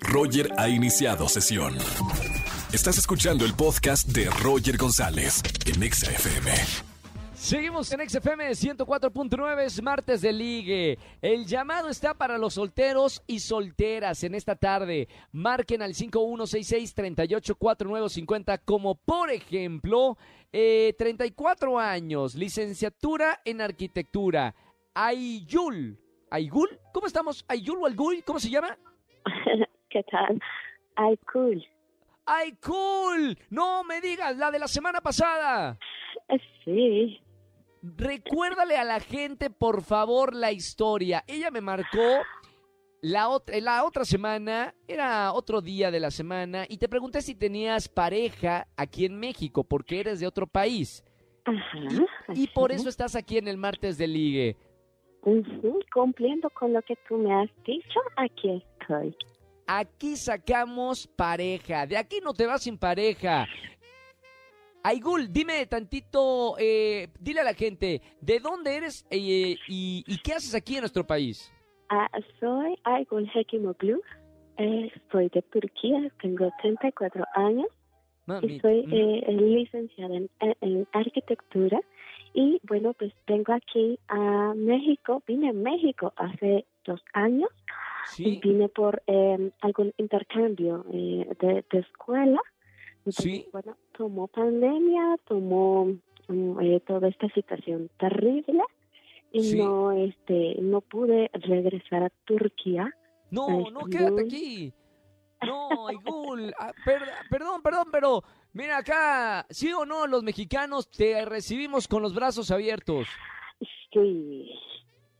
Roger ha iniciado sesión. Estás escuchando el podcast de Roger González en Exa FM. Seguimos en XFM 104.9, es martes de ligue. El llamado está para los solteros y solteras en esta tarde. Marquen al 5166-384950 como por ejemplo, eh, 34 años, licenciatura en arquitectura. Ayul. ¿Ayul? ¿Cómo estamos? ¿Ayul o Algul? ¿Cómo se llama? ¿Qué tal? Ay, cool. ¡Ay, cool! No me digas, la de la semana pasada. Eh, Sí. Recuérdale a la gente, por favor, la historia. Ella me marcó la otra, la otra semana, era otro día de la semana, y te pregunté si tenías pareja aquí en México, porque eres de otro país. Ajá. Y por es. eso estás aquí en el martes de ligue. Ujú, Cumpliendo con lo que tú me has dicho, aquí estoy. Aquí sacamos pareja. De aquí no te vas sin pareja. Aigul, dime tantito, eh, dile a la gente, ¿de dónde eres eh, y, y qué haces aquí en nuestro país? Ah, soy Aygul Hekimoglu. Eh, soy de Turquía, tengo 34 años y Mami, soy mm, eh, licenciada en, en arquitectura. Y bueno, pues vengo aquí a México, vine a México hace dos años y sí, vine por eh, algún intercambio eh, de, de escuela. Entonces, Sí. Bueno, tomó pandemia, tomó mm, eh, toda esta situación terrible y Sí. no este no pude regresar a Turquía. no, a no, quédate aquí. No, Aigul, ah, per- perdón, perdón, pero mira acá, sí o no, los mexicanos te recibimos con los brazos abiertos. Sí,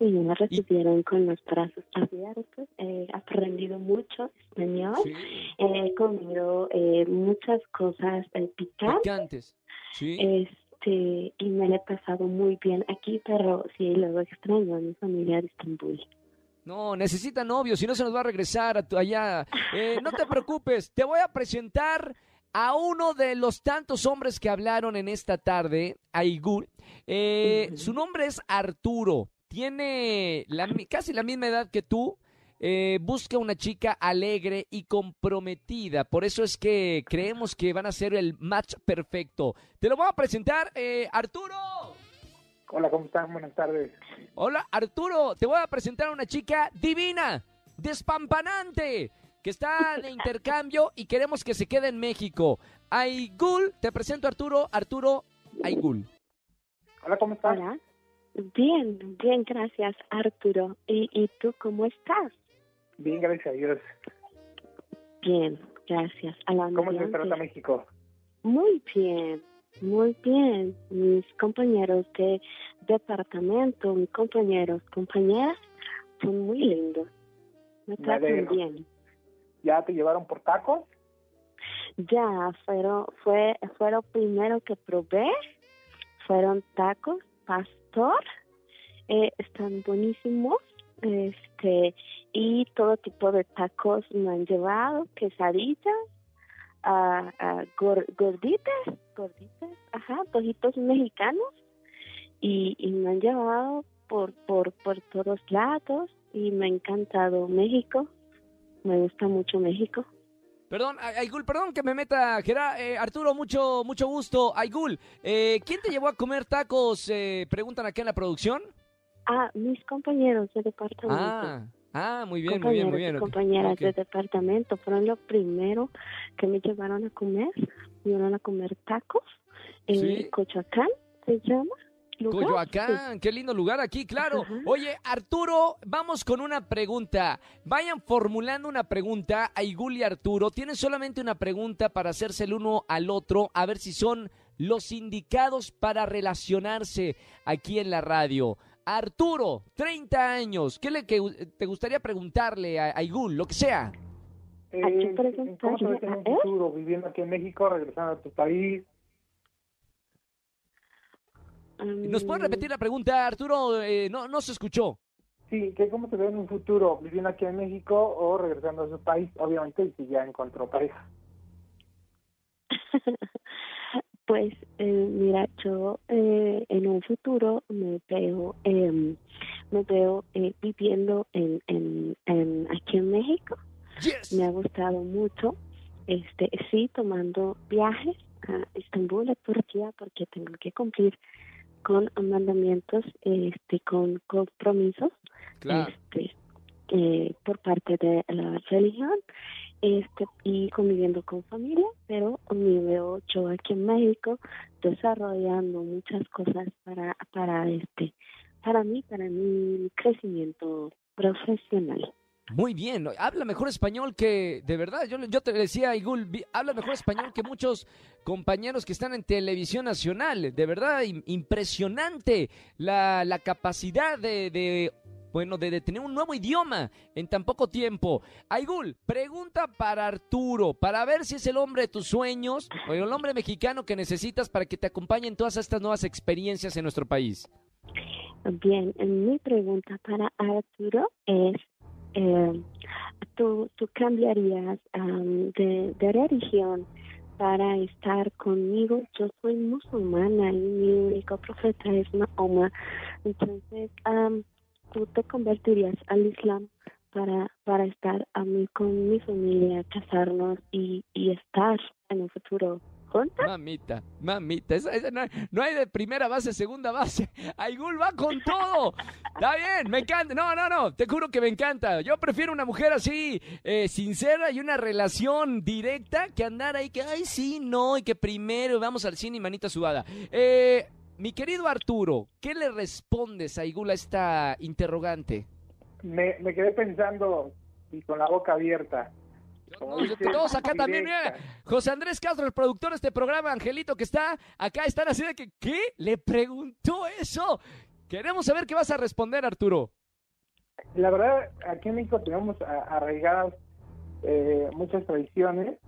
y me recibieron con los brazos abiertos. He aprendido mucho español. Sí, He comido eh, muchas cosas eh, picantes. picantes. Sí. Este, y me la he pasado muy bien aquí, pero sí, luego extraño a mi familia de Estambul. No, necesita novio, si no se nos va a regresar a tu- allá. Eh, no te preocupes, te voy a presentar a uno de los tantos hombres que hablaron en esta tarde, Aigul. Eh. Su nombre es Arturo, tiene la casi la misma edad que tú. Eh, busca una chica alegre y comprometida, por eso es que creemos que van a ser el match perfecto. Te lo voy a presentar, eh, Arturo. Hola, ¿cómo están? Buenas tardes. Hola, Arturo, te voy a presentar a una chica divina, despampanante, que está de intercambio y queremos que se quede en México. Aigul, te presento a Arturo, Arturo Aigul. Hola, ¿cómo estás? Hola. Bien, bien, gracias, Arturo. ¿Y, y tú cómo estás? Bien, gracias a Dios. Bien, gracias. A la ¿Cómo se trata México? Muy bien, muy bien. Mis compañeros de departamento, mis compañeros, compañeras, son muy lindos. Me Me tratan bien. ¿Ya te llevaron por tacos? Ya, fueron, fue, fue lo primero que probé. Fueron tacos, pastor, eh, están buenísimos. Este, y todo tipo de tacos me han llevado, quesadillas, gor- gorditas, gorditas, ajá, tojitos mexicanos. Y, y me han llevado por, por, por todos lados y me ha encantado México. Me gusta mucho México. Perdón, Aigul, perdón que me meta, Gerard, eh, Arturo, mucho, mucho gusto. Aigul, eh, ¿quién te llevó a comer tacos? Eh, preguntan acá en la producción. Ah, mis compañeros de departamento. Ah, ah, muy bien, muy bien, muy bien. compañeras Ok. de departamento fueron lo primero que me llevaron a comer. Me llevaron a comer tacos en Sí. Se llama. Lugar. Coyoacán, qué lindo lugar aquí, claro. Oye, Arturo, vamos con una pregunta. Vayan formulando una pregunta a Igul y Arturo. Tienen solamente una pregunta para hacerse el uno al otro, a ver si son los indicados para relacionarse aquí en la radio. Arturo, 30 años, ¿qué le que te gustaría preguntarle a, a Igul? Lo que sea. Eh, ¿A qué ¿Cómo te ves en un futuro viviendo aquí en México, regresando a tu país? ¿Nos puedes Mm, repetir la pregunta, Arturo? Eh, no, no se escuchó. Sí, que ¿cómo te ves en un futuro viviendo aquí en México o regresando a su país? Obviamente, si ya encontró pareja. Pues eh, mira, yo eh, en un futuro me veo, eh, me veo eh, viviendo en, en, en aquí en México Yes. Me ha gustado mucho. Este, sí, tomando viajes a Estambul, a Turquía, porque tengo que cumplir con mandamientos, este, con compromisos, Claro. este, eh, por parte de la religión, este, y conviviendo con familia, pero me veo yo aquí en México desarrollando muchas cosas para, para este, para mí, para mi crecimiento profesional. Muy bien, habla mejor español que, de verdad, yo, yo te decía, Igul, habla mejor español que muchos compañeros que están en televisión nacional, de verdad, im- impresionante la, la capacidad de, bueno, de, tener un nuevo idioma en tan poco tiempo. Aigul, pregunta para Arturo, para ver si es el hombre de tus sueños o el hombre mexicano que necesitas para que te acompañe en todas estas nuevas experiencias en nuestro país. Bien, mi pregunta para Arturo es, eh, ¿tú, tú cambiarías am, de, de religión para estar conmigo? Yo soy musulmana y mi único profeta es Mahoma. Entonces, am, ¿tú te convertirías al Islam para, para estar a mí con mi familia, casarnos y, y estar en un futuro Mamita, mamita, esa- esa no, hay, no hay de primera base, segunda base. Aigul va con todo. Está bien, me encanta. No, no, no, te juro que me encanta. Yo prefiero una mujer así, eh, sincera y una relación directa que andar ahí que, ay, sí, no, y que primero vamos al cine y manita sudada. Eh, mi querido Arturo, ¿qué le respondes a Aigul a esta interrogante? Me, me quedé pensando y con la boca abierta. Todos acá también, mira. directa. José Andrés Castro, el productor de este programa, Angelito, que está acá, están así de que, ¿qué? ¿Le preguntó eso? Queremos saber qué vas a responder, Arturo. La verdad, aquí en México tenemos arraigadas eh, muchas tradiciones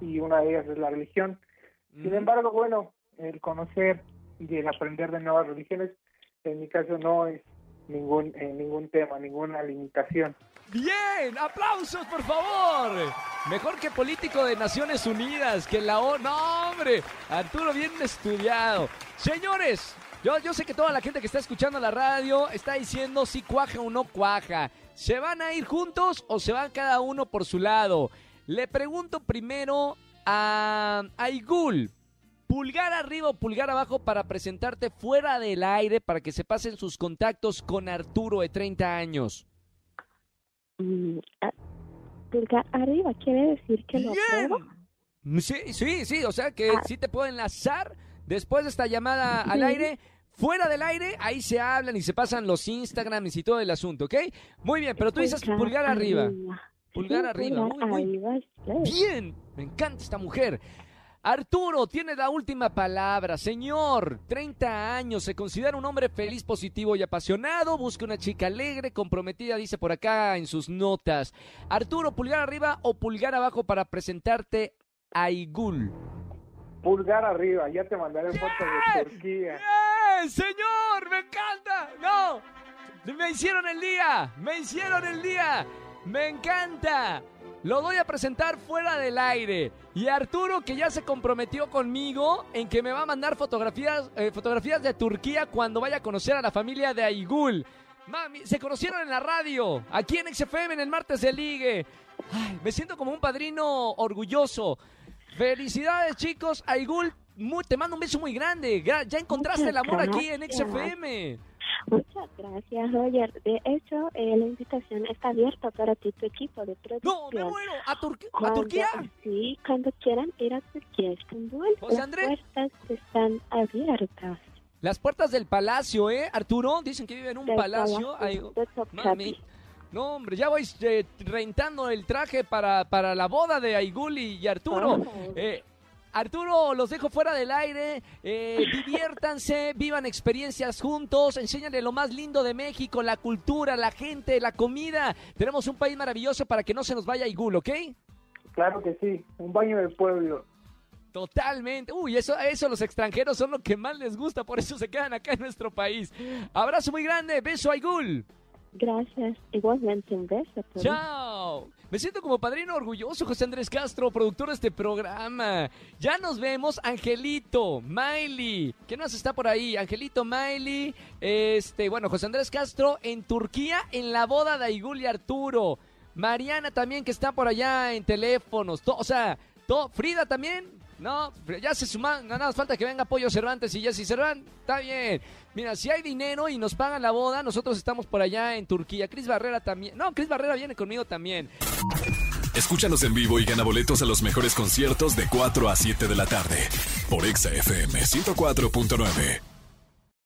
y una de ellas es la religión. Sin embargo, bueno, el conocer y el aprender de nuevas religiones, en mi caso no es ningún eh, ningún tema, ninguna limitación. Bien, aplausos, por favor. Mejor que político de Naciones Unidas, que la ONU. No, hombre, Arturo, bien estudiado. Señores, yo, yo sé que toda la gente que está escuchando la radio está diciendo si cuaja o no cuaja. ¿Se van a ir juntos o se van cada uno por su lado? Le pregunto primero a Aigul. Pulgar arriba o pulgar abajo para presentarte fuera del aire para que se pasen sus contactos con Arturo de 30 años. Mm, pulgar arriba quiere decir que lo apruebo. Bien. Sí, sí, sí, o sea que Ah. sí te puedo enlazar después de esta llamada al Sí. aire. Fuera del aire, ahí se hablan y se pasan los Instagrams y todo el asunto, ¿ok? Muy bien, pero tú dices pulgar arriba. Pulgar Sí, arriba, pulgar muy, muy arriba, sí. bien. Me encanta esta mujer. Arturo, tiene la última palabra. Señor, 30 años, se considera un hombre feliz, positivo y apasionado. Busca una chica alegre, comprometida, dice por acá en sus notas. Arturo, pulgar arriba o pulgar abajo para presentarte a Igul. Pulgar arriba, ya te mandaré fotos de Turquía. ¡Bien, señor! ¡Me encanta! ¡No! Me hicieron el día, me hicieron el día. Me encanta. Lo doy a presentar fuera del aire. Y Arturo, que ya se comprometió conmigo en que me va a mandar fotografías, eh, fotografías de Turquía cuando vaya a conocer a la familia de Aigul. Mami, se conocieron en la radio, aquí en XFM en el martes de Ligue. Ay, me siento como un padrino orgulloso. Felicidades, chicos. Aigul, mu- te mando un beso muy grande. Gra- Ya encontraste el amor aquí en. XFM. Muchas gracias, Roger. De hecho, eh, la invitación está abierta para ti, tu equipo de No, me producción. muero. ¿A, Turquía? Sí, cuando quieran ir a Turquía, Estambul, José las Andrés. puertas están abiertas. Las puertas del palacio, ¿eh, Arturo? Dicen que vive en un Del palacio. Palacio Ay. No, hombre, ya voy eh, rentando el traje para, para la boda de Aigul y, y Arturo. Oh. Eh, Arturo, los dejo fuera del aire. eh, diviértanse, vivan experiencias juntos. Enséñale lo más lindo de México, la cultura, la gente, la comida. Tenemos un país maravilloso para que no se nos vaya Aigul, ¿ok? Claro que sí, un baño del pueblo. Totalmente. Uy, eso, eso los extranjeros son lo que más les gusta, por eso se quedan acá en nuestro país. Abrazo muy grande, beso Aigul. Gracias. Igualmente un beso. por- Chao. Me siento como padrino orgulloso, José Andrés Castro, productor de este programa. Ya nos vemos, Angelito, Miley. ¿Quién más está por ahí? Angelito, Miley. Este, bueno, José Andrés Castro en Turquía en la boda de Aigul y Arturo. Mariana también que está por allá en teléfonos. O sea, to- Frida también. No, ya se suman, nada más falta que venga Pollo Cervantes y Jessy Cervantes. Está bien. Mira, si hay dinero y nos pagan la boda, nosotros estamos por allá en Turquía. Cris Barrera también. No, Cris Barrera viene conmigo también. Escúchanos en vivo y gana boletos a los mejores conciertos de 4 a 7 de la tarde por Exa FM 104.9.